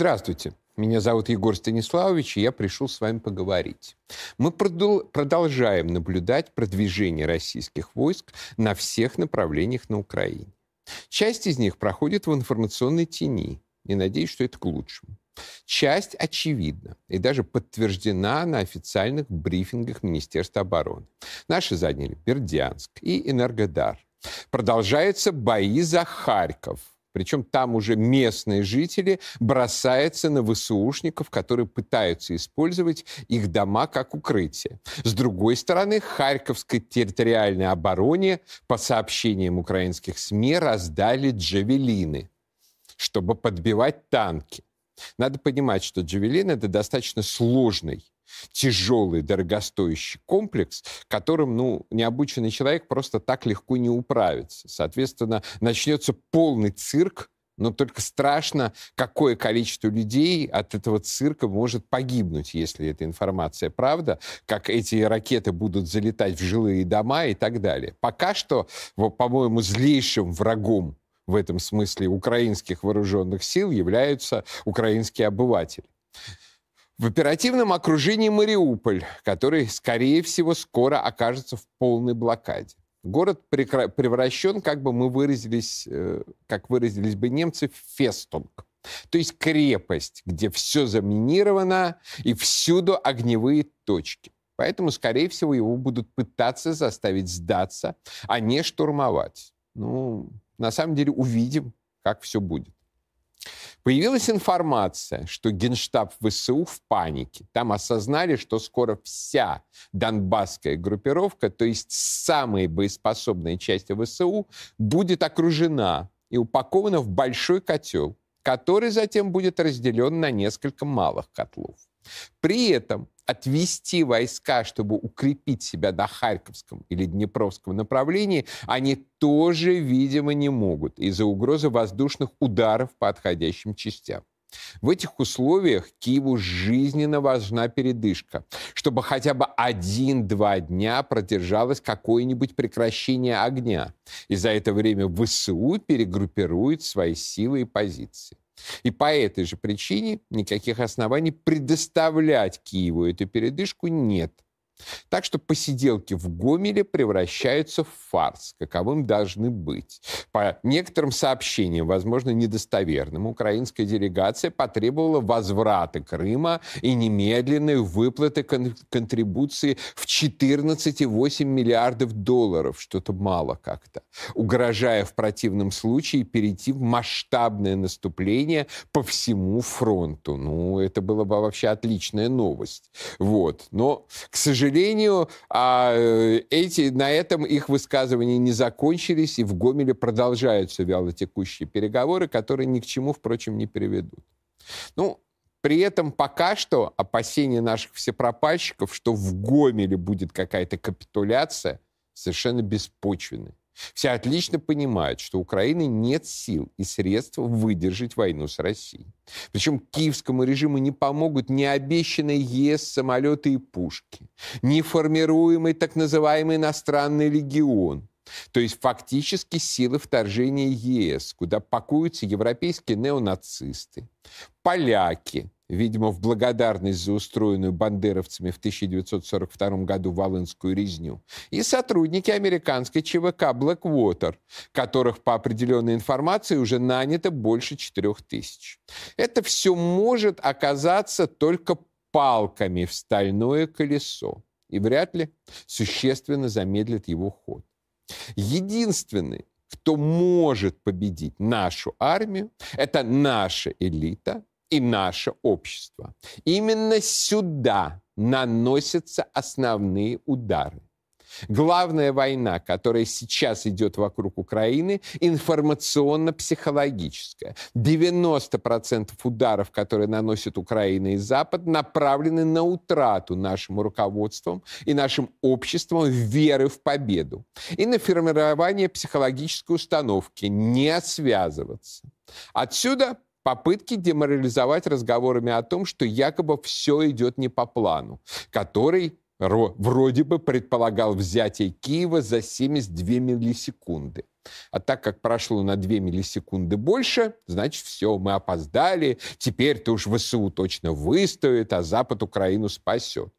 Здравствуйте. Меня зовут Егор Станиславович, и я пришел с вами поговорить. Мы продолжаем наблюдать продвижение российских войск на всех направлениях на Украине. Часть из них проходит в информационной тени, и надеюсь, что это к лучшему. Часть очевидна и даже подтверждена на официальных брифингах Министерства обороны. Наши заняли Бердянск и Энергодар. Продолжаются бои за Харьков. Причем там уже местные жители бросаются на ВСУшников, которые пытаются использовать их дома как укрытие. С другой стороны, Харьковской территориальной обороне, по сообщениям украинских СМИ, раздали джавелины, чтобы подбивать танки. Надо понимать, что «Джавелин» — это достаточно сложный тяжелый, дорогостоящий комплекс, которым, ну, необученный человек просто так легко не управится. Соответственно, начнется полный цирк, но только страшно, какое количество людей от этого цирка может погибнуть, если эта информация правда, как эти ракеты будут залетать в жилые дома и так далее. Пока что, по-моему, злейшим врагом в этом смысле украинских вооруженных сил являются украинские обыватели. В оперативном окружении Мариуполь, который, скорее всего, скоро окажется в полной блокаде. Город превращен, как бы мы выразились, э, как выразились бы немцы, в фестунг. То есть крепость, где все заминировано и всюду огневые точки. Поэтому, скорее всего, его будут пытаться заставить сдаться, а не штурмовать. Ну, на самом деле увидим, как все будет. Появилась информация, что генштаб ВСУ в панике. Там осознали, что скоро вся донбасская группировка, то есть самые боеспособные части ВСУ, будет окружена и упакована в большой котел, который затем будет разделен на несколько малых котлов. При этом отвести войска, чтобы укрепить себя на Харьковском или Днепровском направлении, они тоже, видимо, не могут из-за угрозы воздушных ударов по отходящим частям. В этих условиях Киеву жизненно важна передышка, чтобы хотя бы один-два дня продержалось какое-нибудь прекращение огня. И за это время ВСУ перегруппирует свои силы и позиции. И по этой же причине никаких оснований предоставлять Киеву эту передышку нет – так что посиделки в Гомеле превращаются в фарс, каковым должны быть. По некоторым сообщениям, возможно, недостоверным, украинская делегация потребовала возврата Крыма и немедленной выплаты кон- контрибуции в 14,8 миллиардов долларов, что-то мало как-то, угрожая в противном случае перейти в масштабное наступление по всему фронту. Ну, это была бы вообще отличная новость. Вот. Но, к сожалению, сожалению, а, э, эти, на этом их высказывания не закончились, и в Гомеле продолжаются вялотекущие переговоры, которые ни к чему, впрочем, не приведут. Ну, при этом пока что опасения наших всепропальщиков, что в Гомеле будет какая-то капитуляция, совершенно беспочвенны. Все отлично понимают, что у Украины нет сил и средств выдержать войну с Россией. Причем киевскому режиму не помогут ни обещанные ЕС самолеты и пушки, ни формируемый так называемый иностранный легион. То есть фактически силы вторжения ЕС, куда пакуются европейские неонацисты, поляки, видимо, в благодарность за устроенную бандеровцами в 1942 году Волынскую резню, и сотрудники американской ЧВК Blackwater, которых по определенной информации уже нанято больше 4 тысяч. Это все может оказаться только палками в стальное колесо и вряд ли существенно замедлит его ход. Единственный, кто может победить нашу армию, это наша элита, и наше общество. Именно сюда наносятся основные удары. Главная война, которая сейчас идет вокруг Украины, информационно-психологическая. 90% ударов, которые наносит Украина и Запад, направлены на утрату нашим руководством и нашим обществом веры в победу. И на формирование психологической установки не связываться. Отсюда попытки деморализовать разговорами о том, что якобы все идет не по плану, который вроде бы предполагал взятие Киева за 72 миллисекунды. А так как прошло на 2 миллисекунды больше, значит, все, мы опоздали, теперь-то уж ВСУ точно выстоит, а Запад Украину спасет.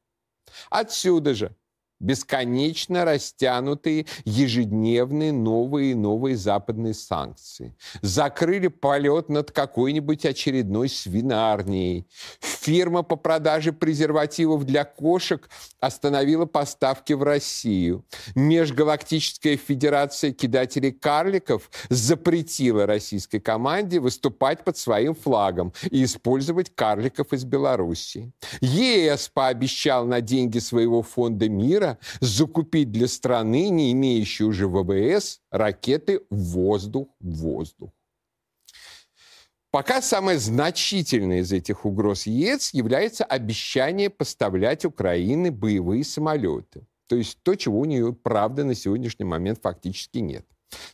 Отсюда же бесконечно растянутые ежедневные новые и новые западные санкции. Закрыли полет над какой-нибудь очередной свинарнией. Фирма по продаже презервативов для кошек остановила поставки в Россию. Межгалактическая федерация кидателей карликов запретила российской команде выступать под своим флагом и использовать карликов из Беларуси. ЕС пообещал на деньги своего фонда мира закупить для страны, не имеющей уже ВВС, ракеты воздух-воздух. Пока самое значительное из этих угроз ЕС является обещание поставлять Украине боевые самолеты. То есть то, чего у нее, правда, на сегодняшний момент фактически нет.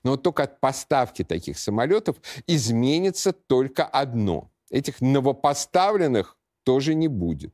Но вот только от поставки таких самолетов изменится только одно. Этих новопоставленных тоже не будет.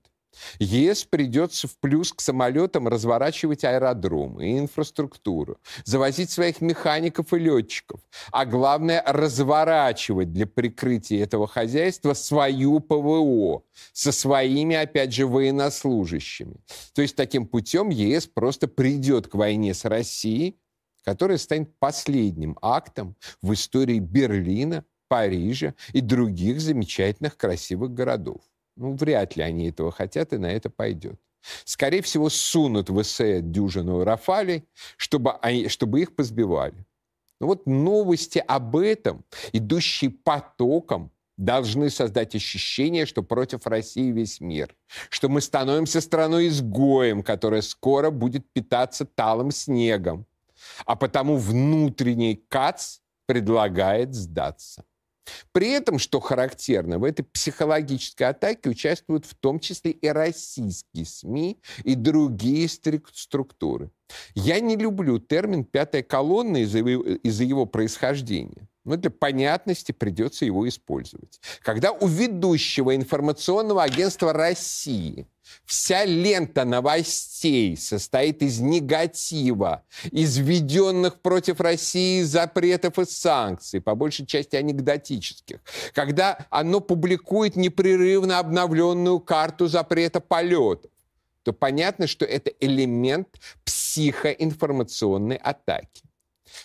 ЕС придется в плюс к самолетам разворачивать аэродромы и инфраструктуру, завозить своих механиков и летчиков, а главное разворачивать для прикрытия этого хозяйства свою ПВО со своими, опять же, военнослужащими. То есть таким путем ЕС просто придет к войне с Россией, которая станет последним актом в истории Берлина, Парижа и других замечательных красивых городов. Ну, вряд ли они этого хотят, и на это пойдет. Скорее всего, сунут в СЭ дюжину Рафалей, чтобы, они, чтобы их позбивали. Но вот новости об этом, идущие потоком, должны создать ощущение, что против России весь мир, что мы становимся страной-изгоем, которая скоро будет питаться талым снегом, а потому внутренний КАЦ предлагает сдаться. При этом, что характерно, в этой психологической атаке участвуют в том числе и российские СМИ и другие структуры. Я не люблю термин «пятая колонна» из-за его, из его происхождения. Но для понятности придется его использовать. Когда у ведущего информационного агентства России Вся лента новостей состоит из негатива, из введенных против России запретов и санкций, по большей части анекдотических. Когда оно публикует непрерывно обновленную карту запрета полетов, то понятно, что это элемент психоинформационной атаки.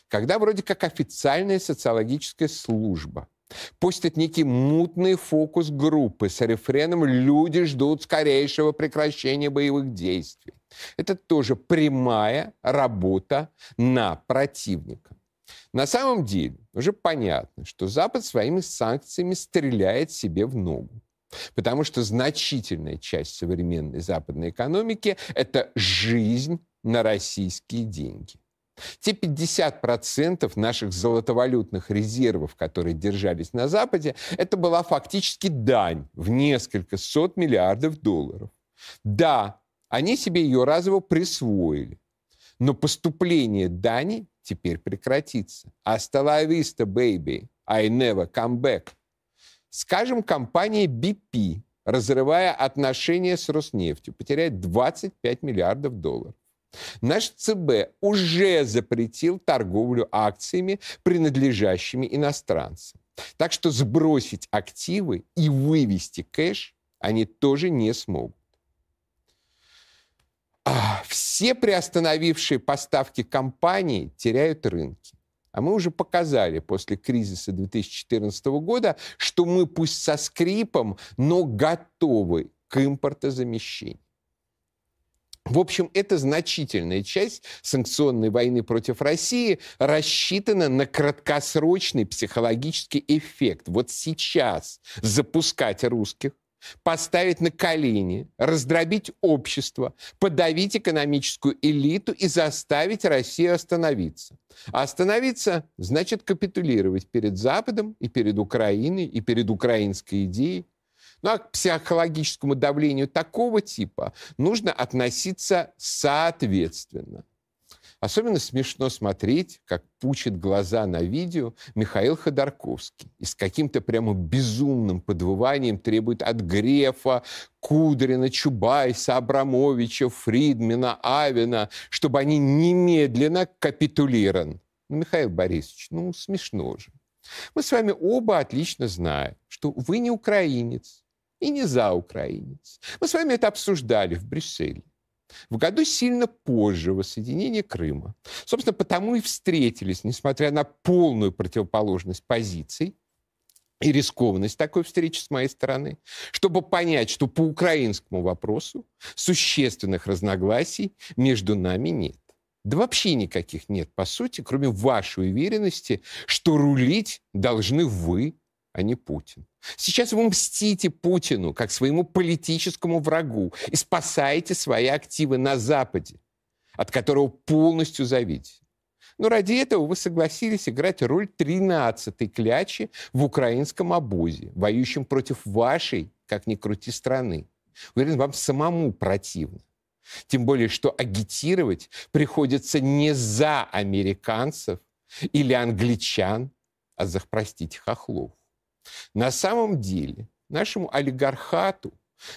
Когда вроде как официальная социологическая служба – Постят некий мутный фокус группы с рефреном «Люди ждут скорейшего прекращения боевых действий». Это тоже прямая работа на противника. На самом деле уже понятно, что Запад своими санкциями стреляет себе в ногу. Потому что значительная часть современной западной экономики – это жизнь на российские деньги. Те 50% наших золотовалютных резервов, которые держались на Западе, это была фактически дань в несколько сот миллиардов долларов. Да, они себе ее разово присвоили, но поступление дани теперь прекратится. Vista, baby. I never come back. Скажем, компания BP, разрывая отношения с Роснефтью, потеряет 25 миллиардов долларов. Наш ЦБ уже запретил торговлю акциями, принадлежащими иностранцам. Так что сбросить активы и вывести кэш они тоже не смогут. А все приостановившие поставки компании теряют рынки. А мы уже показали после кризиса 2014 года, что мы пусть со скрипом, но готовы к импортозамещению. В общем, это значительная часть санкционной войны против России рассчитана на краткосрочный психологический эффект. Вот сейчас запускать русских, поставить на колени, раздробить общество, подавить экономическую элиту и заставить Россию остановиться. А остановиться значит капитулировать перед Западом и перед Украиной, и перед украинской идеей. Ну а к психологическому давлению такого типа нужно относиться соответственно. Особенно смешно смотреть, как пучит глаза на видео Михаил Ходорковский и с каким-то прямо безумным подвыванием требует от Грефа, Кудрина, Чубайса, Абрамовича, Фридмена, Авина, чтобы они немедленно капитулировали Ну, Михаил Борисович, ну, смешно же. Мы с вами оба отлично знаем, что вы не украинец и не за украинец. Мы с вами это обсуждали в Брюсселе. В году сильно позже воссоединения Крыма. Собственно, потому и встретились, несмотря на полную противоположность позиций, и рискованность такой встречи с моей стороны, чтобы понять, что по украинскому вопросу существенных разногласий между нами нет. Да вообще никаких нет, по сути, кроме вашей уверенности, что рулить должны вы, а не Путин. Сейчас вы мстите Путину как своему политическому врагу и спасаете свои активы на Западе, от которого полностью зависите. Но ради этого вы согласились играть роль 13-й клячи в украинском обозе, воюющем против вашей, как ни крути, страны. Уверен, вам самому противно. Тем более, что агитировать приходится не за американцев или англичан, а за, простите, хохлов. На самом деле нашему олигархату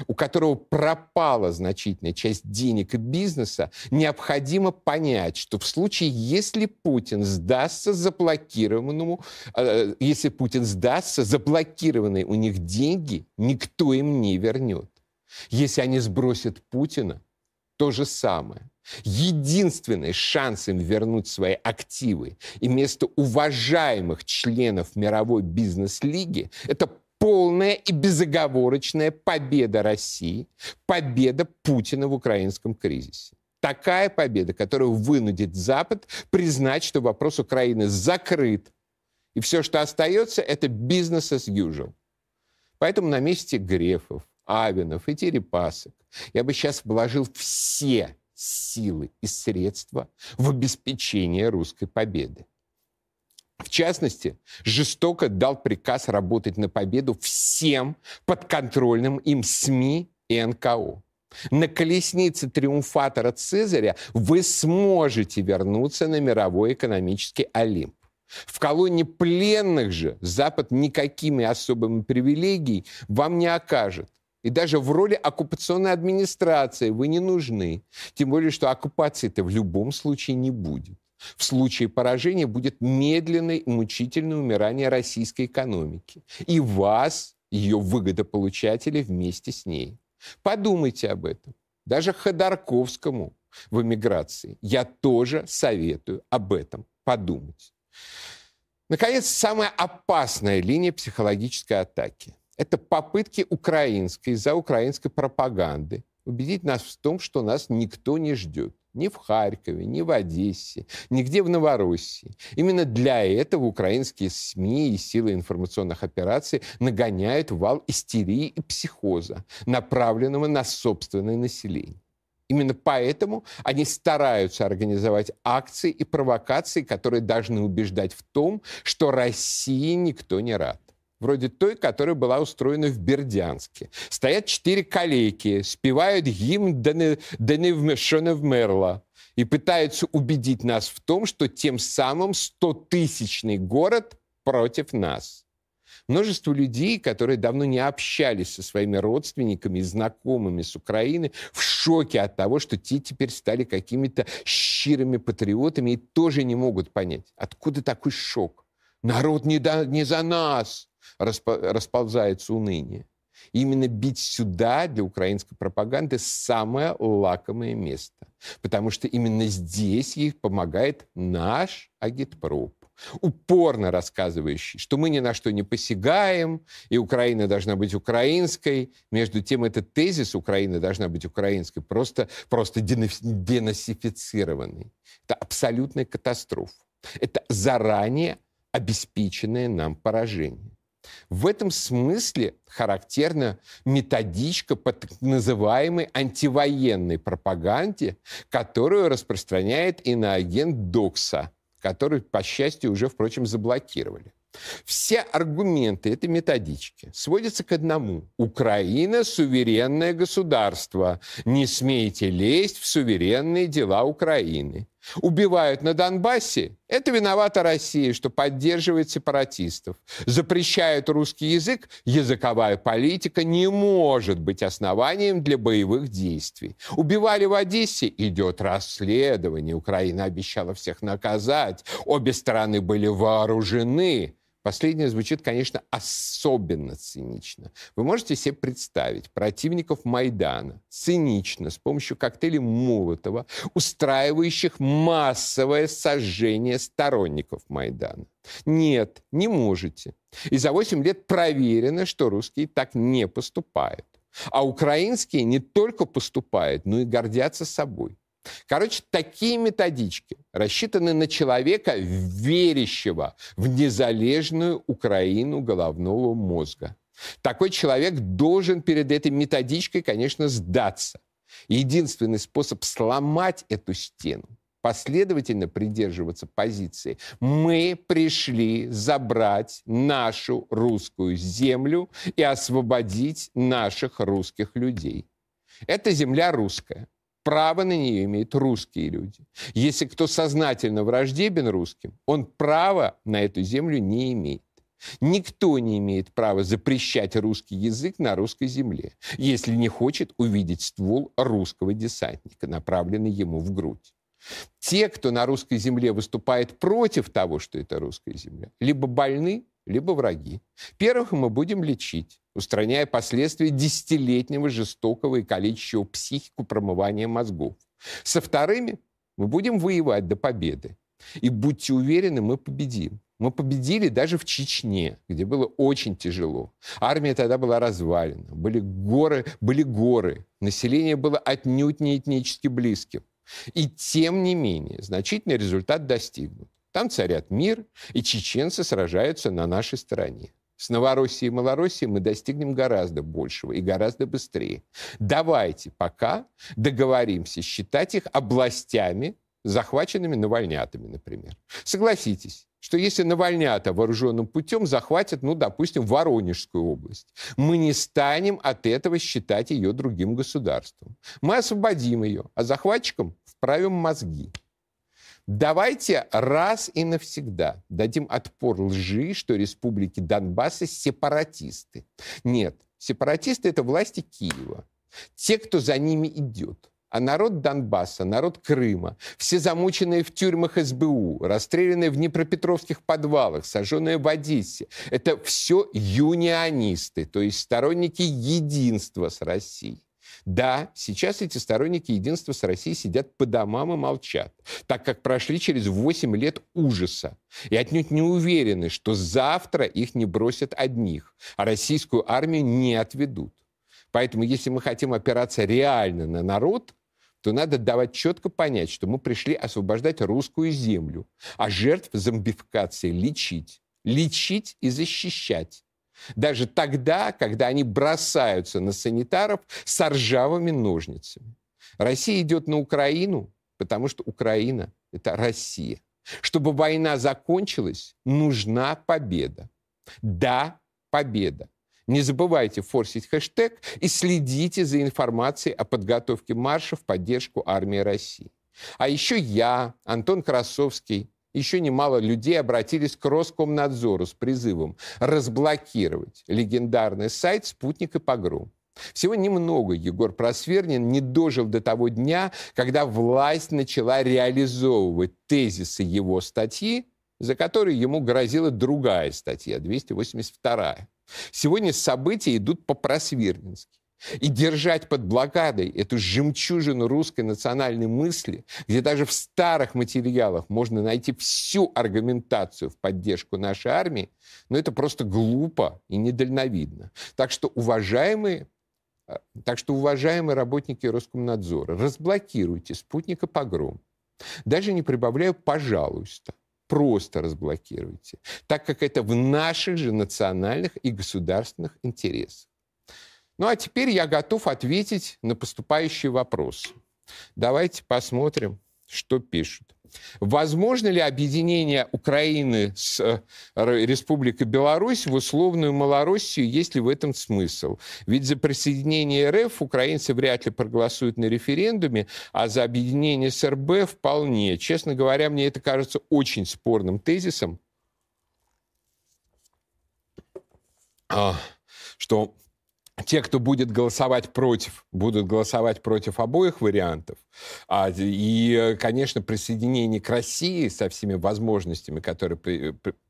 у которого пропала значительная часть денег и бизнеса, необходимо понять, что в случае, если Путин сдастся заблокированному, э, если Путин сдастся, заблокированные у них деньги никто им не вернет. Если они сбросят Путина, то же самое. Единственный шанс им вернуть свои активы и вместо уважаемых членов мировой бизнес-лиги – это полная и безоговорочная победа России, победа Путина в украинском кризисе. Такая победа, которая вынудит Запад признать, что вопрос Украины закрыт. И все, что остается, это бизнес as usual. Поэтому на месте Грефов, Авинов и Терепасок я бы сейчас вложил все силы и средства в обеспечение русской победы. В частности, жестоко дал приказ работать на победу всем подконтрольным им СМИ и НКО. На колеснице триумфатора Цезаря вы сможете вернуться на мировой экономический Олимп. В колонии пленных же Запад никакими особыми привилегиями вам не окажет. И даже в роли оккупационной администрации вы не нужны. Тем более, что оккупации-то в любом случае не будет. В случае поражения будет медленное мучительное умирание российской экономики. И вас, ее выгодополучатели, вместе с ней. Подумайте об этом. Даже Ходорковскому в эмиграции я тоже советую об этом подумать. Наконец, самая опасная линия психологической атаки – это попытки украинской, за украинской пропаганды убедить нас в том, что нас никто не ждет. Ни в Харькове, ни в Одессе, нигде в Новороссии. Именно для этого украинские СМИ и силы информационных операций нагоняют вал истерии и психоза, направленного на собственное население. Именно поэтому они стараются организовать акции и провокации, которые должны убеждать в том, что России никто не рад вроде той, которая была устроена в Бердянске. Стоят четыре калеки, спевают гимн «Да в Мерла» и пытаются убедить нас в том, что тем самым стотысячный город против нас. Множество людей, которые давно не общались со своими родственниками и знакомыми с Украины, в шоке от того, что те теперь стали какими-то щирыми патриотами и тоже не могут понять, откуда такой шок. Народ не, да, не за нас расползается уныние. Именно бить сюда для украинской пропаганды самое лакомое место. Потому что именно здесь ей помогает наш агитпроп упорно рассказывающий, что мы ни на что не посягаем, и Украина должна быть украинской. Между тем, этот тезис «Украина должна быть украинской» просто, просто денацифицированный. Это абсолютная катастрофа. Это заранее обеспеченное нам поражение. В этом смысле характерна методичка по так называемой антивоенной пропаганде, которую распространяет иноагент Докса, который, по счастью, уже, впрочем, заблокировали. Все аргументы этой методички сводятся к одному. Украина – суверенное государство. Не смейте лезть в суверенные дела Украины. Убивают на Донбассе, это виновата Россия, что поддерживает сепаратистов. Запрещают русский язык, языковая политика не может быть основанием для боевых действий. Убивали в Одессе, идет расследование. Украина обещала всех наказать. Обе стороны были вооружены. Последнее звучит, конечно, особенно цинично. Вы можете себе представить противников Майдана цинично с помощью коктейлей Молотова, устраивающих массовое сожжение сторонников Майдана? Нет, не можете. И за 8 лет проверено, что русские так не поступают. А украинские не только поступают, но и гордятся собой. Короче, такие методички рассчитаны на человека, верящего в незалежную Украину головного мозга. Такой человек должен перед этой методичкой, конечно, сдаться. Единственный способ сломать эту стену последовательно придерживаться позиции. Мы пришли забрать нашу русскую землю и освободить наших русских людей. Это земля русская. Право на нее имеют русские люди. Если кто сознательно враждебен русским, он права на эту землю не имеет. Никто не имеет права запрещать русский язык на русской земле, если не хочет увидеть ствол русского десантника, направленный ему в грудь. Те, кто на русской земле выступает против того, что это русская земля, либо больны, либо враги. Первых мы будем лечить, устраняя последствия десятилетнего жестокого и калечащего психику промывания мозгов. Со вторыми мы будем воевать до победы. И будьте уверены, мы победим. Мы победили даже в Чечне, где было очень тяжело. Армия тогда была развалена, были горы, были горы. Население было отнюдь не этнически близким. И тем не менее, значительный результат достигнут. Там царят мир, и чеченцы сражаются на нашей стороне. С Новороссией и Малороссией мы достигнем гораздо большего и гораздо быстрее. Давайте пока договоримся считать их областями, захваченными навальнятами, например. Согласитесь, что если навальнята вооруженным путем захватят, ну, допустим, Воронежскую область, мы не станем от этого считать ее другим государством. Мы освободим ее, а захватчикам вправим мозги. Давайте раз и навсегда дадим отпор лжи, что республики Донбасса сепаратисты. Нет, сепаратисты – это власти Киева. Те, кто за ними идет. А народ Донбасса, народ Крыма, все замученные в тюрьмах СБУ, расстрелянные в Днепропетровских подвалах, сожженные в Одессе, это все юнионисты, то есть сторонники единства с Россией. Да, сейчас эти сторонники единства с Россией сидят по домам и молчат, так как прошли через 8 лет ужаса и отнюдь не уверены, что завтра их не бросят одних, а российскую армию не отведут. Поэтому, если мы хотим опираться реально на народ, то надо давать четко понять, что мы пришли освобождать русскую землю, а жертв зомбификации лечить. Лечить и защищать. Даже тогда, когда они бросаются на санитаров с ржавыми ножницами. Россия идет на Украину, потому что Украина – это Россия. Чтобы война закончилась, нужна победа. Да, победа. Не забывайте форсить хэштег и следите за информацией о подготовке марша в поддержку армии России. А еще я, Антон Красовский, еще немало людей обратились к Роскомнадзору с призывом разблокировать легендарный сайт «Спутник и погром». Всего немного Егор Просвернин не дожил до того дня, когда власть начала реализовывать тезисы его статьи, за которые ему грозила другая статья, 282. Сегодня события идут по-просвернински. И держать под блокадой эту жемчужину русской национальной мысли, где даже в старых материалах можно найти всю аргументацию в поддержку нашей армии, ну это просто глупо и недальновидно. Так что, уважаемые э, так что, уважаемые работники Роскомнадзора, разблокируйте спутника погром. Даже не прибавляю «пожалуйста». Просто разблокируйте, так как это в наших же национальных и государственных интересах. Ну а теперь я готов ответить на поступающие вопросы. Давайте посмотрим, что пишут. возможно ли объединение Украины с э, Республикой Беларусь в условную Малороссию, есть ли в этом смысл? Ведь за присоединение РФ украинцы вряд ли проголосуют на референдуме, а за объединение с РБ вполне. Честно говоря, мне это кажется очень спорным тезисом, а, что те, кто будет голосовать против, будут голосовать против обоих вариантов. А, и, конечно, присоединение к России со всеми возможностями, которые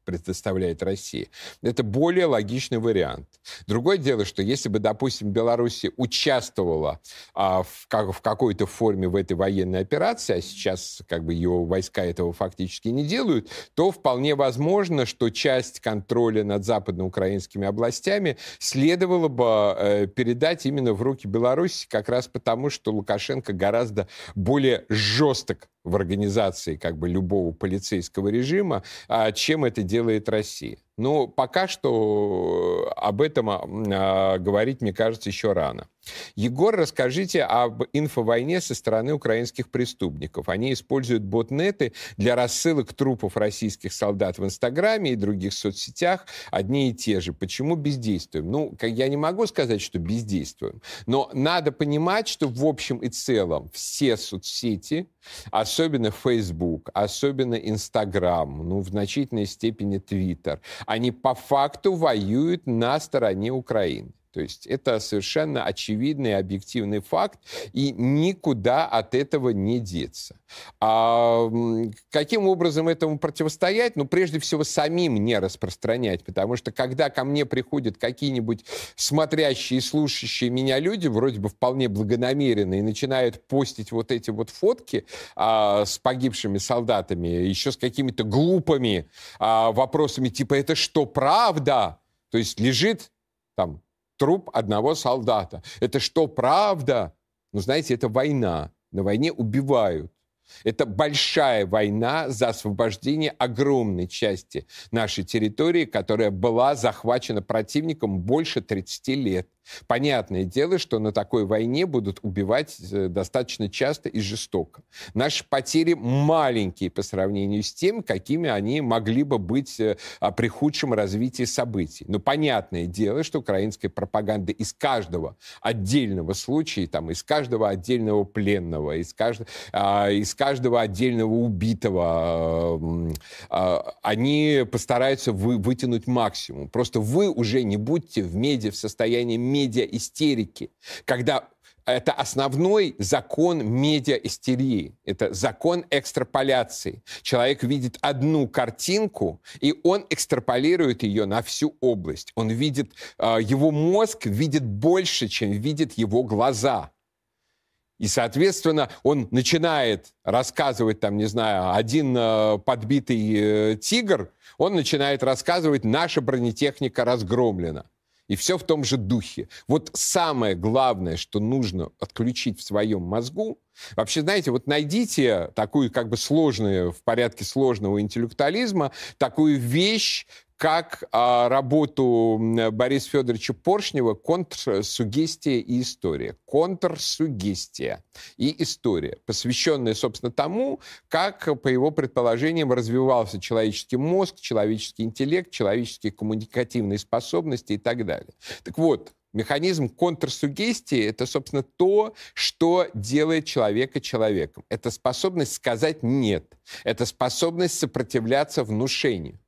предоставляет Россия. Это более логичный вариант. Другое дело, что если бы, допустим, Беларусь участвовала а, в, как, в какой-то форме в этой военной операции, а сейчас как бы ее войска этого фактически не делают, то вполне возможно, что часть контроля над западноукраинскими областями следовало бы э, передать именно в руки Беларуси, как раз потому, что Лукашенко гораздо более жесток в организации как бы любого полицейского режима, а чем это делает Россия. Но пока что об этом а, говорить, мне кажется, еще рано. Егор, расскажите об инфовойне со стороны украинских преступников. Они используют ботнеты для рассылок трупов российских солдат в Инстаграме и других соцсетях одни и те же. Почему бездействуем? Ну, я не могу сказать, что бездействуем, но надо понимать, что в общем и целом все соцсети, особенно Facebook, особенно Instagram, ну, в значительной степени Twitter, они по факту воюют на стороне Украины. То есть это совершенно очевидный объективный факт, и никуда от этого не деться. А каким образом этому противостоять? Ну, прежде всего, самим не распространять, потому что когда ко мне приходят какие-нибудь смотрящие и слушающие меня люди, вроде бы вполне благонамеренные, начинают постить вот эти вот фотки а, с погибшими солдатами, еще с какими-то глупыми а, вопросами, типа, это что, правда? То есть лежит там труп одного солдата. Это что, правда? Ну, знаете, это война. На войне убивают. Это большая война за освобождение огромной части нашей территории, которая была захвачена противником больше 30 лет. Понятное дело, что на такой войне будут убивать э, достаточно часто и жестоко. Наши потери маленькие по сравнению с тем, какими они могли бы быть э, при худшем развитии событий. Но понятное дело, что украинская пропаганда из каждого отдельного случая, там, из каждого отдельного пленного, из, кажд... а, из каждого отдельного убитого, а, они постараются вы... вытянуть максимум. Просто вы уже не будьте в медиа в состоянии медиа-истерики, когда это основной закон медиа-истерии. Это закон экстраполяции. Человек видит одну картинку, и он экстраполирует ее на всю область. Он видит, а, его мозг видит больше, чем видит его глаза. И, соответственно, он начинает рассказывать, там, не знаю, один э, подбитый э, тигр, он начинает рассказывать, наша бронетехника разгромлена. И все в том же духе. Вот самое главное, что нужно отключить в своем мозгу, вообще, знаете, вот найдите такую как бы сложную, в порядке сложного интеллектуализма, такую вещь, как а, работу Бориса Федоровича Поршнева «Контрсугестия и история». Контрсугестия и история, посвященная, собственно, тому, как, по его предположениям, развивался человеческий мозг, человеческий интеллект, человеческие коммуникативные способности и так далее. Так вот, Механизм контрсугестии — это, собственно, то, что делает человека человеком. Это способность сказать «нет». Это способность сопротивляться внушению.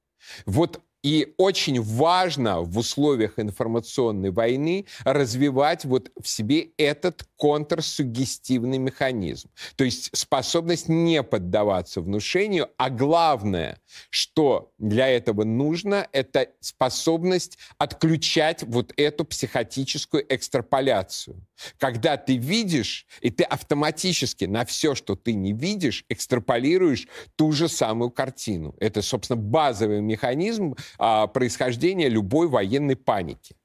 Вот и очень важно в условиях информационной войны развивать вот в себе этот контрсугестивный механизм. То есть способность не поддаваться внушению, а главное, что для этого нужно, это способность отключать вот эту психотическую экстраполяцию. Когда ты видишь, и ты автоматически на все, что ты не видишь, экстраполируешь ту же самую картину. Это, собственно, базовый механизм а, происхождения любой военной паники.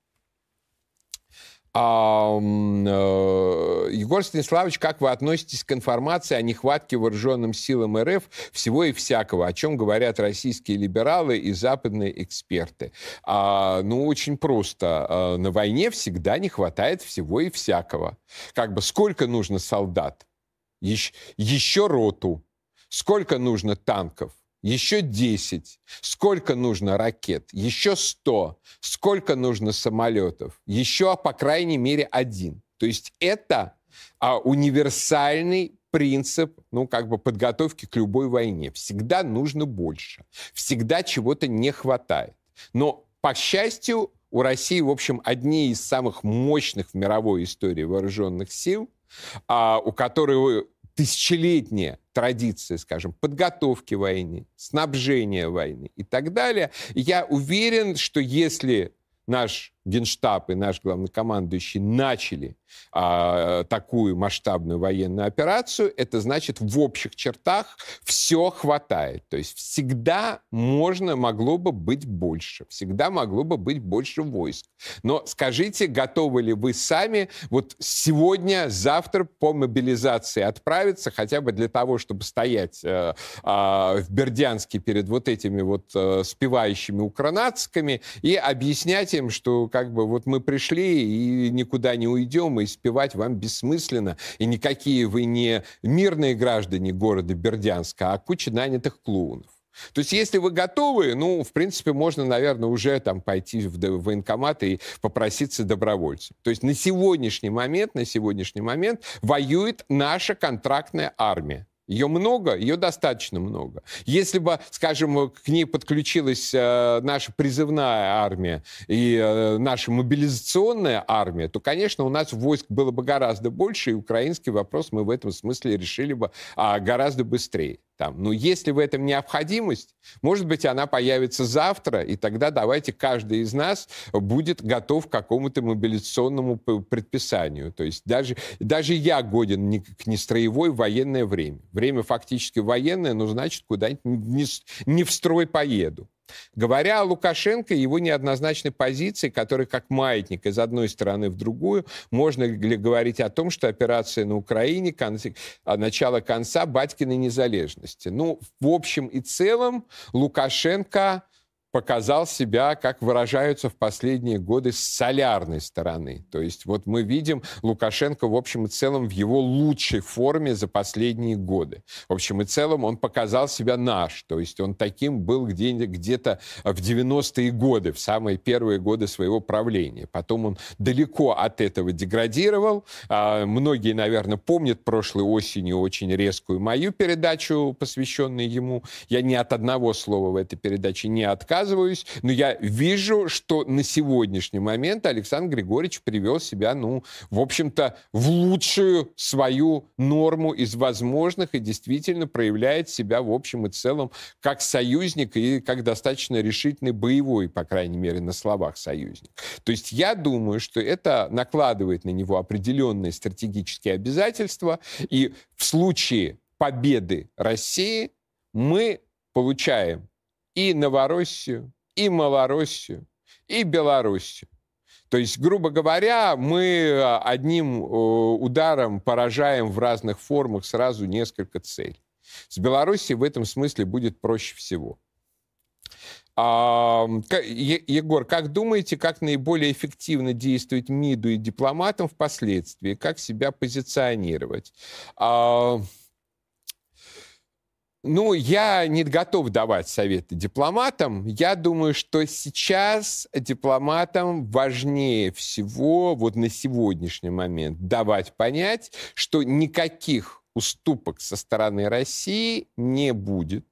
А, э, Егор Станиславович, как вы относитесь к информации о нехватке вооруженным силам РФ всего и всякого, о чем говорят российские либералы и западные эксперты? А, ну, очень просто. А, на войне всегда не хватает всего и всякого. Как бы сколько нужно солдат? Еще, еще роту, Сколько нужно танков? Еще 10. Сколько нужно ракет? Еще 100. Сколько нужно самолетов? Еще, по крайней мере, один. То есть это а, универсальный принцип, ну, как бы подготовки к любой войне. Всегда нужно больше. Всегда чего-то не хватает. Но, по счастью, у России, в общем, одни из самых мощных в мировой истории вооруженных сил, а, у которой тысячелетняя традиция, скажем, подготовки войны, снабжения войны и так далее. Я уверен, что если наш Генштаб и наш главнокомандующий начали а, такую масштабную военную операцию, это значит в общих чертах все хватает. То есть всегда можно, могло бы быть больше. Всегда могло бы быть больше войск. Но скажите, готовы ли вы сами вот сегодня, завтра по мобилизации отправиться, хотя бы для того, чтобы стоять э, э, в Бердянске перед вот этими вот э, спевающими укранацками и объяснять им, что как бы вот мы пришли и никуда не уйдем, и спевать вам бессмысленно, и никакие вы не мирные граждане города Бердянска, а куча нанятых клоунов. То есть, если вы готовы, ну, в принципе, можно, наверное, уже там пойти в военкомат и попроситься добровольцем. То есть на сегодняшний момент, на сегодняшний момент воюет наша контрактная армия. Ее много, ее достаточно много. Если бы, скажем, к ней подключилась э, наша призывная армия и э, наша мобилизационная армия, то, конечно, у нас войск было бы гораздо больше, и украинский вопрос мы в этом смысле решили бы а, гораздо быстрее. Там. Но если в этом необходимость, может быть, она появится завтра, и тогда давайте каждый из нас будет готов к какому-то мобилизационному предписанию. То есть даже, даже я годен не, к нестроевой военное время. Время фактически военное, но значит, куда-нибудь не, не в строй поеду. Говоря о Лукашенко и его неоднозначной позиции, которая как маятник из одной стороны в другую, можно ли говорить о том, что операция на Украине, а, начало конца Батькиной незалежности. Ну, в общем и целом, Лукашенко показал себя, как выражаются в последние годы, с солярной стороны. То есть вот мы видим Лукашенко в общем и целом в его лучшей форме за последние годы. В общем и целом он показал себя наш. То есть он таким был где-то в 90-е годы, в самые первые годы своего правления. Потом он далеко от этого деградировал. А, многие, наверное, помнят прошлой осенью очень резкую мою передачу, посвященную ему. Я ни от одного слова в этой передаче не отказываюсь отказываюсь, но я вижу, что на сегодняшний момент Александр Григорьевич привел себя, ну, в общем-то, в лучшую свою норму из возможных и действительно проявляет себя в общем и целом как союзник и как достаточно решительный боевой, по крайней мере, на словах союзник. То есть я думаю, что это накладывает на него определенные стратегические обязательства, и в случае победы России мы получаем и Новороссию, и Малороссию, и Белоруссию. То есть, грубо говоря, мы а, одним ударом поражаем в разных формах сразу несколько целей. С Белоруссией в этом смысле будет проще всего. А, Егор, как думаете, как наиболее эффективно действовать МИДу и дипломатам впоследствии? Как себя позиционировать? Ну, я не готов давать советы дипломатам. Я думаю, что сейчас дипломатам важнее всего вот на сегодняшний момент давать понять, что никаких уступок со стороны России не будет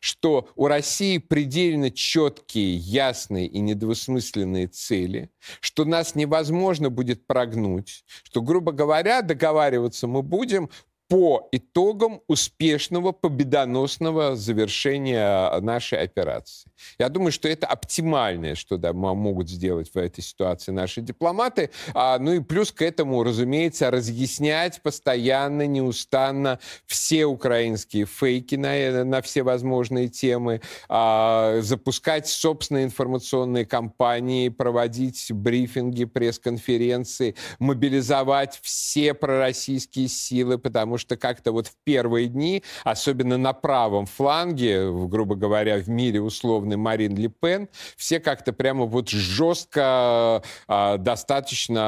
что у России предельно четкие, ясные и недвусмысленные цели, что нас невозможно будет прогнуть, что, грубо говоря, договариваться мы будем по итогам успешного победоносного завершения нашей операции. Я думаю, что это оптимальное, что да, могут сделать в этой ситуации наши дипломаты. А, ну и плюс к этому, разумеется, разъяснять постоянно, неустанно все украинские фейки на, на все возможные темы, а, запускать собственные информационные кампании, проводить брифинги, пресс-конференции, мобилизовать все пророссийские силы, потому что как-то вот в первые дни, особенно на правом фланге, грубо говоря, в мире условный Марин Ле Пен, все как-то прямо вот жестко, э, достаточно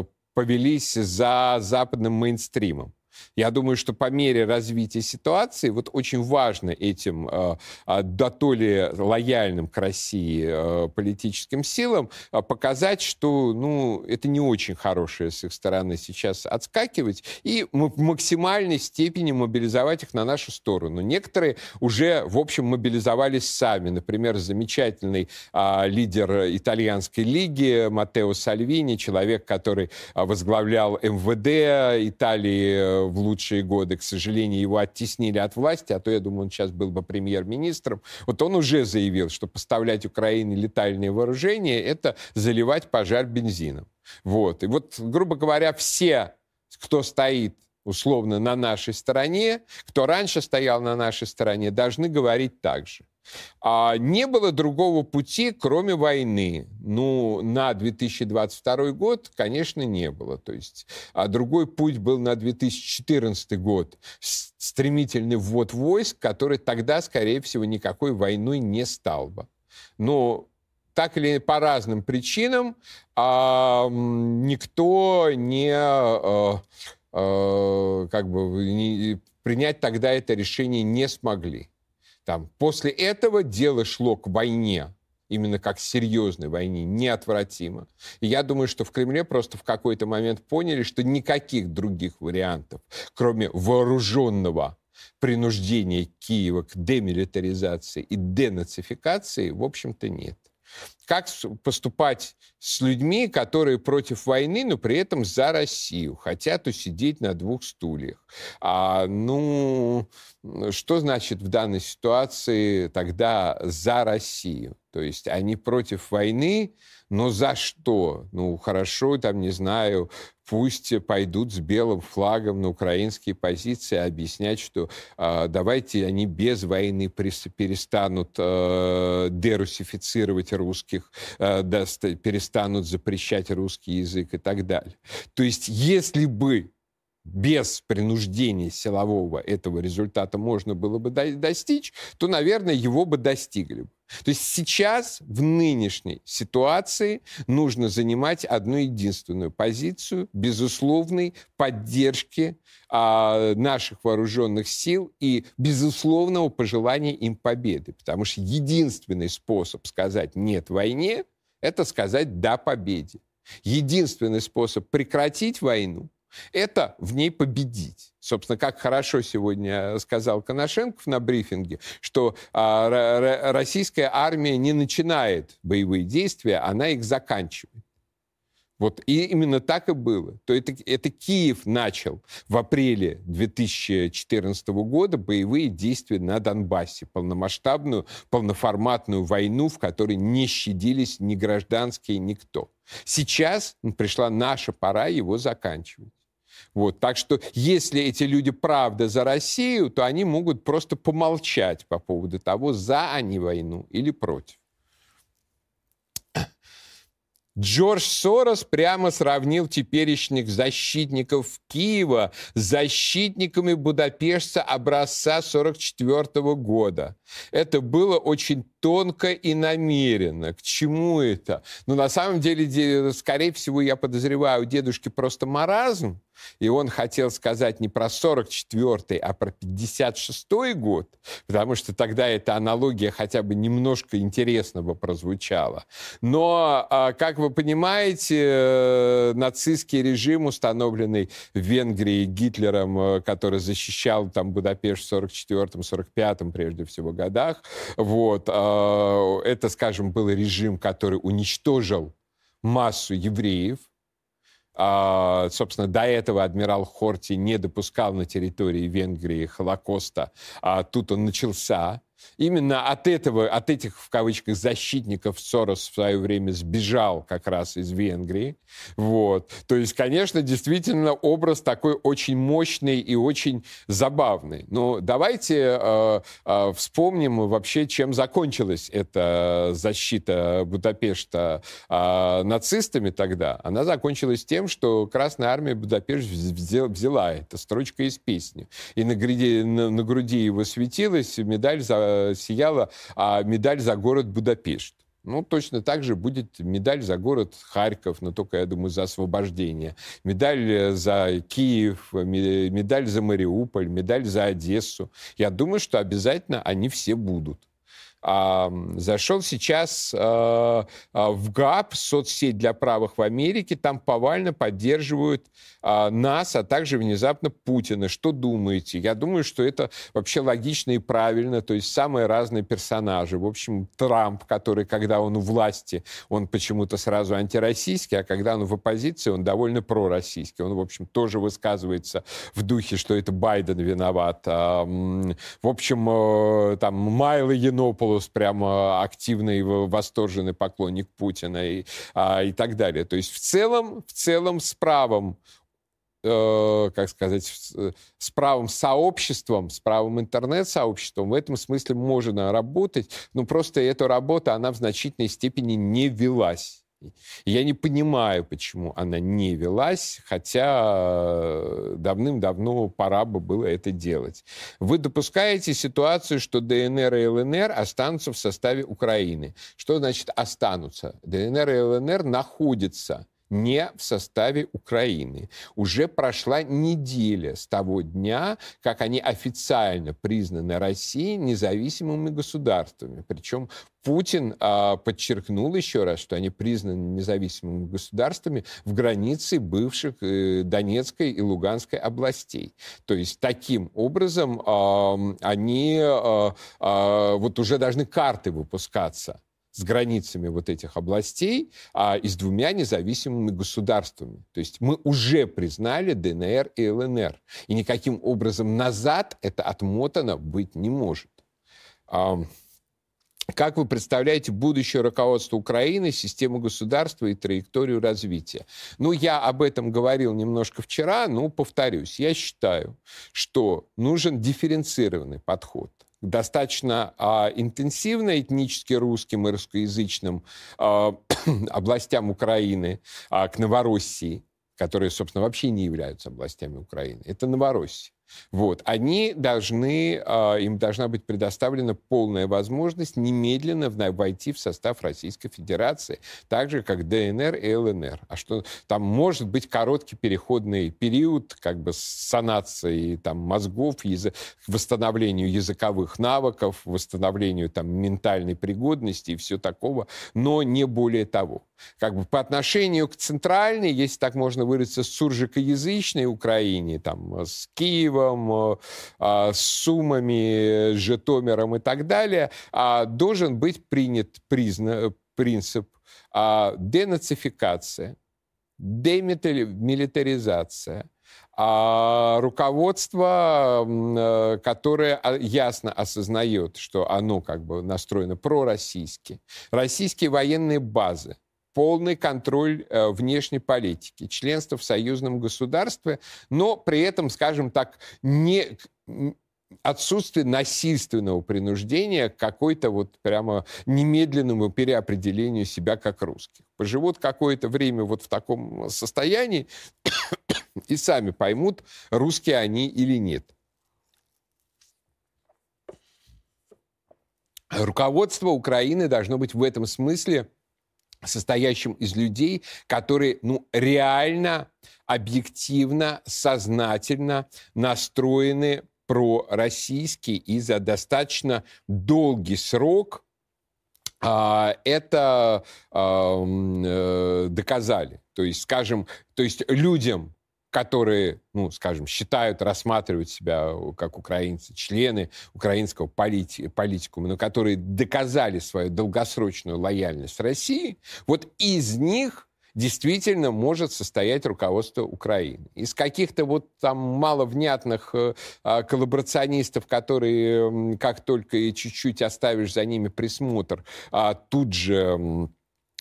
э, повелись за западным мейнстримом. Я думаю, что по мере развития ситуации вот очень важно этим э, э, да то ли лояльным к России э, политическим силам э, показать, что ну, это не очень хорошее с их стороны сейчас отскакивать, и в максимальной степени мобилизовать их на нашу сторону. Некоторые уже, в общем, мобилизовались сами. Например, замечательный э, лидер итальянской лиги Матео Сальвини, человек, который возглавлял МВД Италии в лучшие годы, к сожалению, его оттеснили от власти, а то, я думаю, он сейчас был бы премьер-министром. Вот он уже заявил, что поставлять Украине летальные вооружения – это заливать пожар бензином. Вот. И вот, грубо говоря, все, кто стоит условно на нашей стороне, кто раньше стоял на нашей стороне, должны говорить так же. А не было другого пути, кроме войны. Ну, на 2022 год, конечно, не было. То есть, а другой путь был на 2014 год. Стремительный ввод войск, который тогда, скорее всего, никакой войной не стал бы. Но так или по разным причинам а, никто не а, а, как бы не, принять тогда это решение не смогли. Там, после этого дело шло к войне, именно как серьезной войне, неотвратимо. И я думаю, что в Кремле просто в какой-то момент поняли, что никаких других вариантов, кроме вооруженного принуждения Киева к демилитаризации и денацификации, в общем-то, нет. Как поступать с людьми, которые против войны, но при этом за Россию, хотят усидеть на двух стульях? А, ну, что значит в данной ситуации тогда за Россию? То есть они против войны, но за что? Ну, хорошо, там, не знаю, пусть пойдут с белым флагом на украинские позиции, объяснять, что э, давайте они без войны перестанут э, дерусифицировать русских, э, перестанут запрещать русский язык и так далее. То есть если бы без принуждения силового этого результата можно было бы достичь, то, наверное, его бы достигли. То есть сейчас, в нынешней ситуации, нужно занимать одну единственную позицию безусловной поддержки а, наших вооруженных сил и безусловного пожелания им победы. Потому что единственный способ сказать «нет войне» — это сказать «да победе». Единственный способ прекратить войну это в ней победить. Собственно, как хорошо сегодня сказал Коношенков на брифинге, что а, российская армия не начинает боевые действия, она их заканчивает. Вот и именно так и было. То это, это Киев начал в апреле 2014 года боевые действия на Донбассе, полномасштабную, полноформатную войну, в которой не щадились ни гражданские, никто. Сейчас пришла наша пора его заканчивать. Вот, так что если эти люди правда за Россию, то они могут просто помолчать по поводу того, за они войну или против. Джордж Сорос прямо сравнил теперешних защитников Киева с защитниками Будапешта образца 1944 года. Это было очень тонко и намеренно. К чему это? Ну, на самом деле, скорее всего, я подозреваю, у дедушки просто маразм, и он хотел сказать не про 44-й, а про 56-й год, потому что тогда эта аналогия хотя бы немножко интересно бы прозвучала. Но, а, как вы понимаете, э, нацистский режим, установленный в Венгрии Гитлером, э, который защищал там Будапешт в 44-м, 45-м прежде всего годах, вот, а, это, скажем, был режим, который уничтожил массу евреев, собственно, до этого адмирал Хорти не допускал на территории Венгрии Холокоста. А тут он начался. Именно от этого, от этих, в кавычках, защитников Сорос в свое время сбежал как раз из Венгрии. Вот. То есть, конечно, действительно образ такой очень мощный и очень забавный. Но давайте э, э, вспомним вообще, чем закончилась эта защита Будапешта э, нацистами тогда. Она закончилась тем, что Красная Армия Будапешт взяла. Это строчка из песни. И на груди, на, на груди его светилась медаль за сияла а медаль за город Будапешт. Ну, точно так же будет медаль за город Харьков, но только, я думаю, за освобождение. Медаль э, за Киев, медаль за Мариуполь, медаль за Одессу. Я думаю, что обязательно они все будут зашел сейчас а, а, в ГАП, соцсеть для правых в Америке, там повально поддерживают а, нас, а также внезапно Путина. Что думаете? Я думаю, что это вообще логично и правильно, то есть самые разные персонажи. В общем, Трамп, который, когда он у власти, он почему-то сразу антироссийский, а когда он в оппозиции, он довольно пророссийский. Он, в общем, тоже высказывается в духе, что это Байден виноват. В общем, э, там Майло Янопол Паулус прямо активный, восторженный поклонник Путина и, а, и так далее. То есть в целом, в целом с правом э, как сказать, с правым сообществом, с правым интернет-сообществом в этом смысле можно работать, но просто эта работа, она в значительной степени не велась. Я не понимаю, почему она не велась, хотя э, давным-давно пора бы было это делать. Вы допускаете ситуацию, что ДНР и ЛНР останутся в составе Украины. Что значит останутся? ДНР и ЛНР находятся не в составе Украины. Уже прошла неделя с того дня, как они официально признаны Россией независимыми государствами. Причем Путин а, подчеркнул еще раз, что они признаны независимыми государствами в границе бывших э, Донецкой и Луганской областей. То есть таким образом а, они а, а, вот уже должны карты выпускаться с границами вот этих областей а, и с двумя независимыми государствами. То есть мы уже признали ДНР и ЛНР. И никаким образом назад это отмотано быть не может. А, как вы представляете будущее руководство Украины, систему государства и траекторию развития? Ну, я об этом говорил немножко вчера, но повторюсь. Я считаю, что нужен дифференцированный подход достаточно а, интенсивно этнически русским и русскоязычным а, областям Украины, а, к Новороссии, которые, собственно, вообще не являются областями Украины. Это Новороссия. Вот. Они должны, а, им должна быть предоставлена полная возможность немедленно войти в состав Российской Федерации, так же, как ДНР и ЛНР. А что там может быть короткий переходный период, как бы с санацией там, мозгов, язы... восстановлению языковых навыков, восстановлению там, ментальной пригодности и все такого, но не более того. Как бы по отношению к центральной, если так можно выразиться, суржикоязычной Украине, там, с Киевом, Киевом, а, с Сумами, Житомиром и так далее, а, должен быть принят призна, принцип а, денацификация, демилитаризация, руководство, э, которое ясно осознает, что оно как бы настроено пророссийски, российские военные базы, полный контроль э, внешней политики, членство в союзном государстве, но при этом, скажем так, не отсутствие насильственного принуждения к какой-то вот прямо немедленному переопределению себя как русских. Поживут какое-то время вот в таком состоянии и сами поймут, русские они или нет. Руководство Украины должно быть в этом смысле состоящим из людей, которые ну, реально, объективно, сознательно настроены пророссийский и за достаточно долгий срок а, это а, доказали. То есть, скажем, то есть людям, которые, ну, скажем, считают, рассматривают себя как украинцы, члены украинского полити политикума, но которые доказали свою долгосрочную лояльность России, вот из них действительно может состоять руководство Украины. Из каких-то вот там маловнятных э, а, коллаборационистов, которые как только и чуть-чуть оставишь за ними присмотр, а, тут же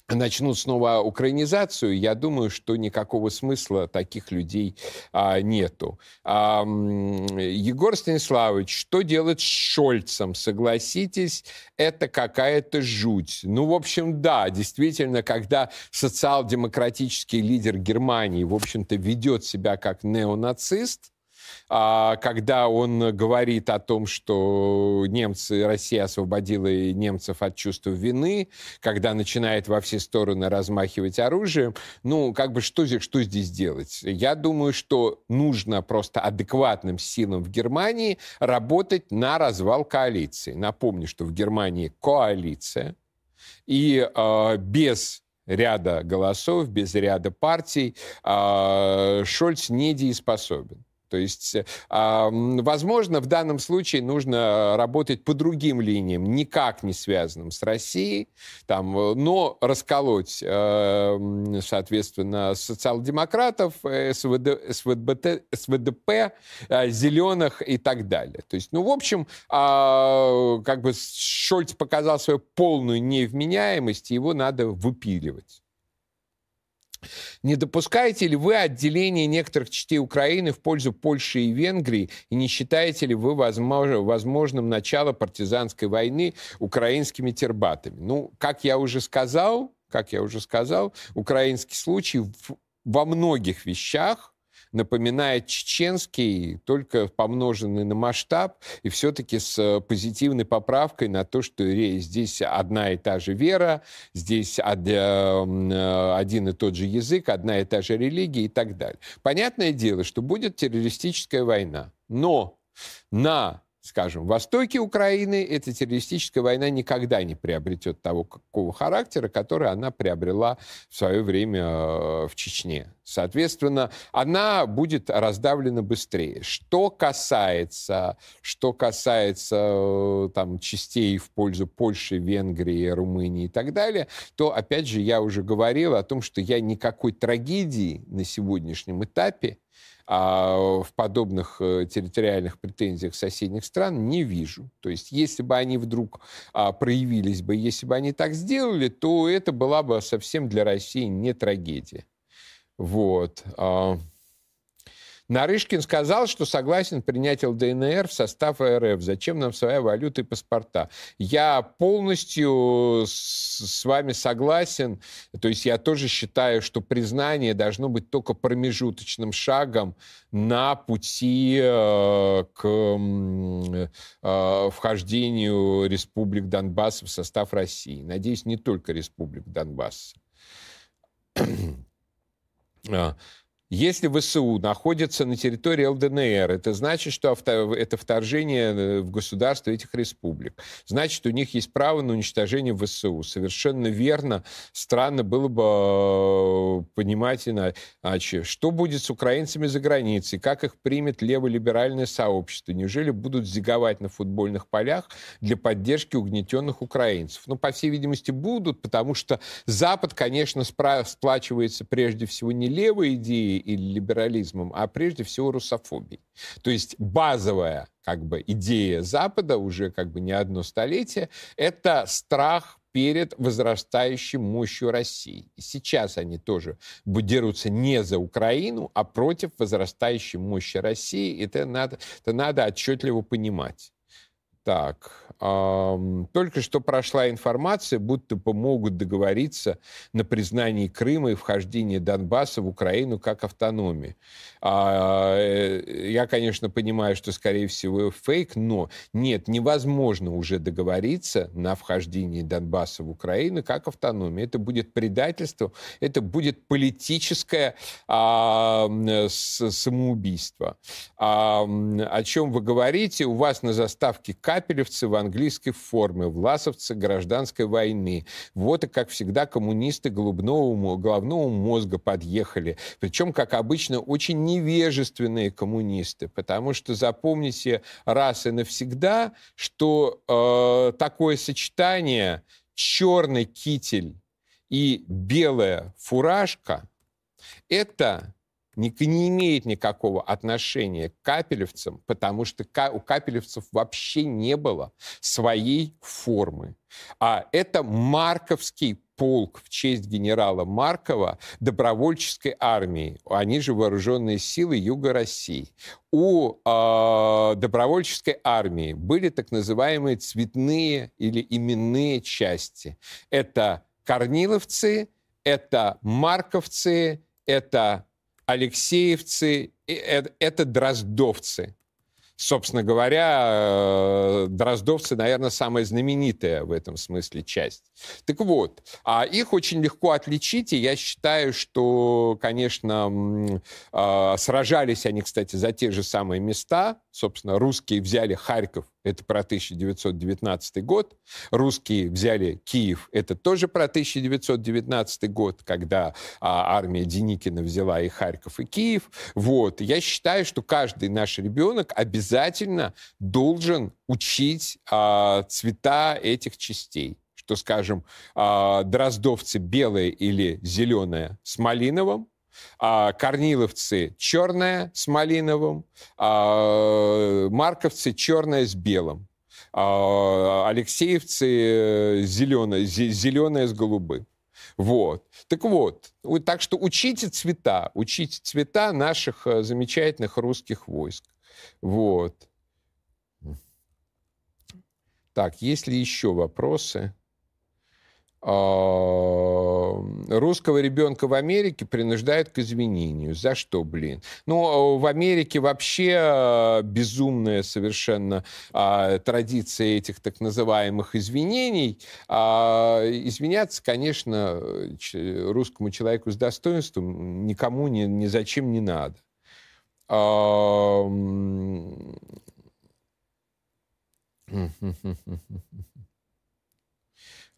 начнут снова украинизацию, я думаю, что никакого смысла таких людей а, нету. А, Егор Станиславович, что делать с Шольцем? Согласитесь, это какая-то жуть. Ну, в общем, да, действительно, когда социал-демократический лидер Германии, в общем-то, ведет себя как неонацист, когда он говорит о том, что немцы, Россия освободила немцев от чувства вины, когда начинает во все стороны размахивать оружием, ну, как бы что, что здесь делать? Я думаю, что нужно просто адекватным силам в Германии работать на развал коалиции. Напомню, что в Германии коалиция, и э, без ряда голосов, без ряда партий э, Шольц недееспособен. То есть, возможно, в данном случае нужно работать по другим линиям, никак не связанным с Россией, там, но расколоть, э, соответственно, социал-демократов, СВД, СВДП, СВДП, зеленых и так далее. То есть, ну, в общем, а, как бы Шольц показал свою полную невменяемость, его надо выпиливать. Не допускаете ли вы отделения некоторых частей Украины в пользу Польши и Венгрии? И не считаете ли вы возможно, возможным начало партизанской войны украинскими тербатами? Ну, как я уже сказал, как я уже сказал, украинский случай в, во многих вещах напоминает чеченский, только помноженный на масштаб, и все-таки с э, позитивной поправкой на то, что здесь одна и та же вера, здесь э, э, один и тот же язык, одна и та же религия и так далее. Понятное дело, что будет террористическая война, но на скажем, востоке Украины эта террористическая война никогда не приобретет того какого характера, который она приобрела в свое время э, в Чечне. Соответственно, она будет раздавлена быстрее. Что касается, что касается э, там, частей в пользу Польши, Венгрии, Румынии и так далее, то, опять же, я уже говорил о том, что я никакой трагедии на сегодняшнем этапе в подобных э, территориальных претензиях соседних стран не вижу. То есть если бы они вдруг а, проявились бы, если бы они так сделали, то это была бы совсем для России не трагедия. Вот. А, Нарышкин сказал, что согласен принять ЛДНР в состав РФ. Зачем нам своя валюта и паспорта? Я полностью с вами согласен. То есть я тоже считаю, что признание должно быть только промежуточным шагом на пути э, к э, вхождению республик Донбасса в состав России. Надеюсь, не только республик Донбасса. Если ВСУ находится на территории ЛДНР, это значит, что это вторжение э, в государство этих республик. Значит, у них есть право на уничтожение ВСУ. Совершенно верно. Странно было бы э, понимать иначе. Что будет с украинцами за границей? Как их примет леволиберальное сообщество? Неужели будут зиговать на футбольных полях для поддержки угнетенных украинцев? Ну, по всей видимости, будут, потому что Запад, конечно, сплачивается прежде всего не левой идеей, или либерализмом, а прежде всего русофобией. То есть базовая как бы идея Запада уже как бы не одно столетие – это страх перед возрастающей мощью России. И сейчас они тоже дерутся не за Украину, а против возрастающей мощи России. Это надо, это надо отчетливо понимать. Так, только что прошла информация, будто бы могут договориться на признании Крыма и вхождении Донбасса в Украину как автономии. А, э, я, конечно, понимаю, что, скорее всего, фейк, но нет, невозможно уже договориться на вхождении Донбасса в Украину как автономии. Это будет предательство, это будет политическое а, самоубийство. О чем вы говорите? У вас на заставке капелевцы в английской форме, власовцы гражданской войны. Вот и, как всегда, коммунисты головного, головного мозга подъехали. Причем, как обычно, очень невежественные коммунисты. Потому что запомните раз и навсегда, что э, такое сочетание черный китель и белая фуражка – это не, не имеет никакого отношения к капелевцам, потому что у капелевцев вообще не было своей формы. А это Марковский полк в честь генерала Маркова добровольческой армии. Они же вооруженные силы Юга России. У э, добровольческой армии были так называемые цветные или именные части. Это корниловцы, это марковцы, это Алексеевцы э, – это дроздовцы. Собственно говоря, э, дроздовцы, наверное, самая знаменитая в этом смысле часть. Так вот, а их очень легко отличить, и я считаю, что, конечно, а, сражались они, кстати, за те же самые места. Собственно, русские взяли Харьков это про 1919 год. Русские взяли Киев, это тоже про 1919 год, когда а, армия Деникина взяла и Харьков, и Киев. Вот. Я считаю, что каждый наш ребенок обязательно должен учить а, цвета этих частей что, скажем, а, дроздовцы белые или зеленые с малиновым, а корниловцы черное с малиновым, а марковцы черное с белым, а алексеевцы зеленое, зеленое с голубым. Вот. Так вот, так что учите цвета, учите цвета наших э, замечательных русских войск. Вот. Так, есть ли еще вопросы? А, русского ребенка в Америке принуждают к извинению. За что, блин? Ну, в Америке вообще а, безумная совершенно а, традиция этих так называемых извинений. А, извиняться, конечно, русскому человеку с достоинством никому ни, ни зачем не надо.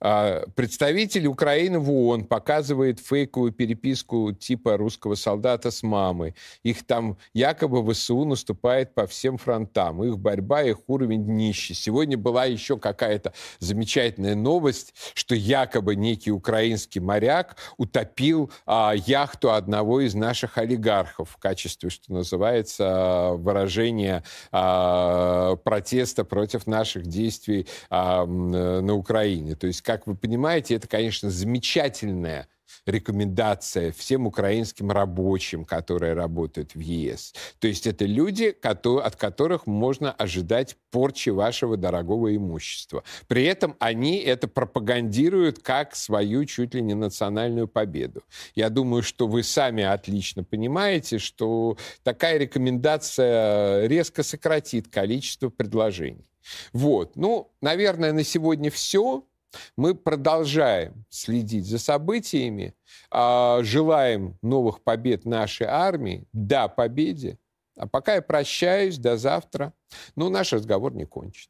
А, представитель Украины в ООН показывает фейковую переписку типа русского солдата с мамой. Их там якобы ВСУ наступает по всем фронтам. Их борьба, их уровень днище. Сегодня была еще какая-то замечательная новость, что якобы некий украинский моряк утопил а, яхту одного из наших олигархов в качестве, что называется, выражения а, протеста против наших действий а, на Украине. То есть как вы понимаете, это, конечно, замечательная рекомендация всем украинским рабочим, которые работают в ЕС. То есть это люди, от которых можно ожидать порчи вашего дорогого имущества. При этом они это пропагандируют как свою чуть ли не национальную победу. Я думаю, что вы сами отлично понимаете, что такая рекомендация резко сократит количество предложений. Вот. Ну, наверное, на сегодня все. Мы продолжаем следить за событиями, а, желаем новых побед нашей армии, да, победе. А пока я прощаюсь, до завтра. Но наш разговор не кончен.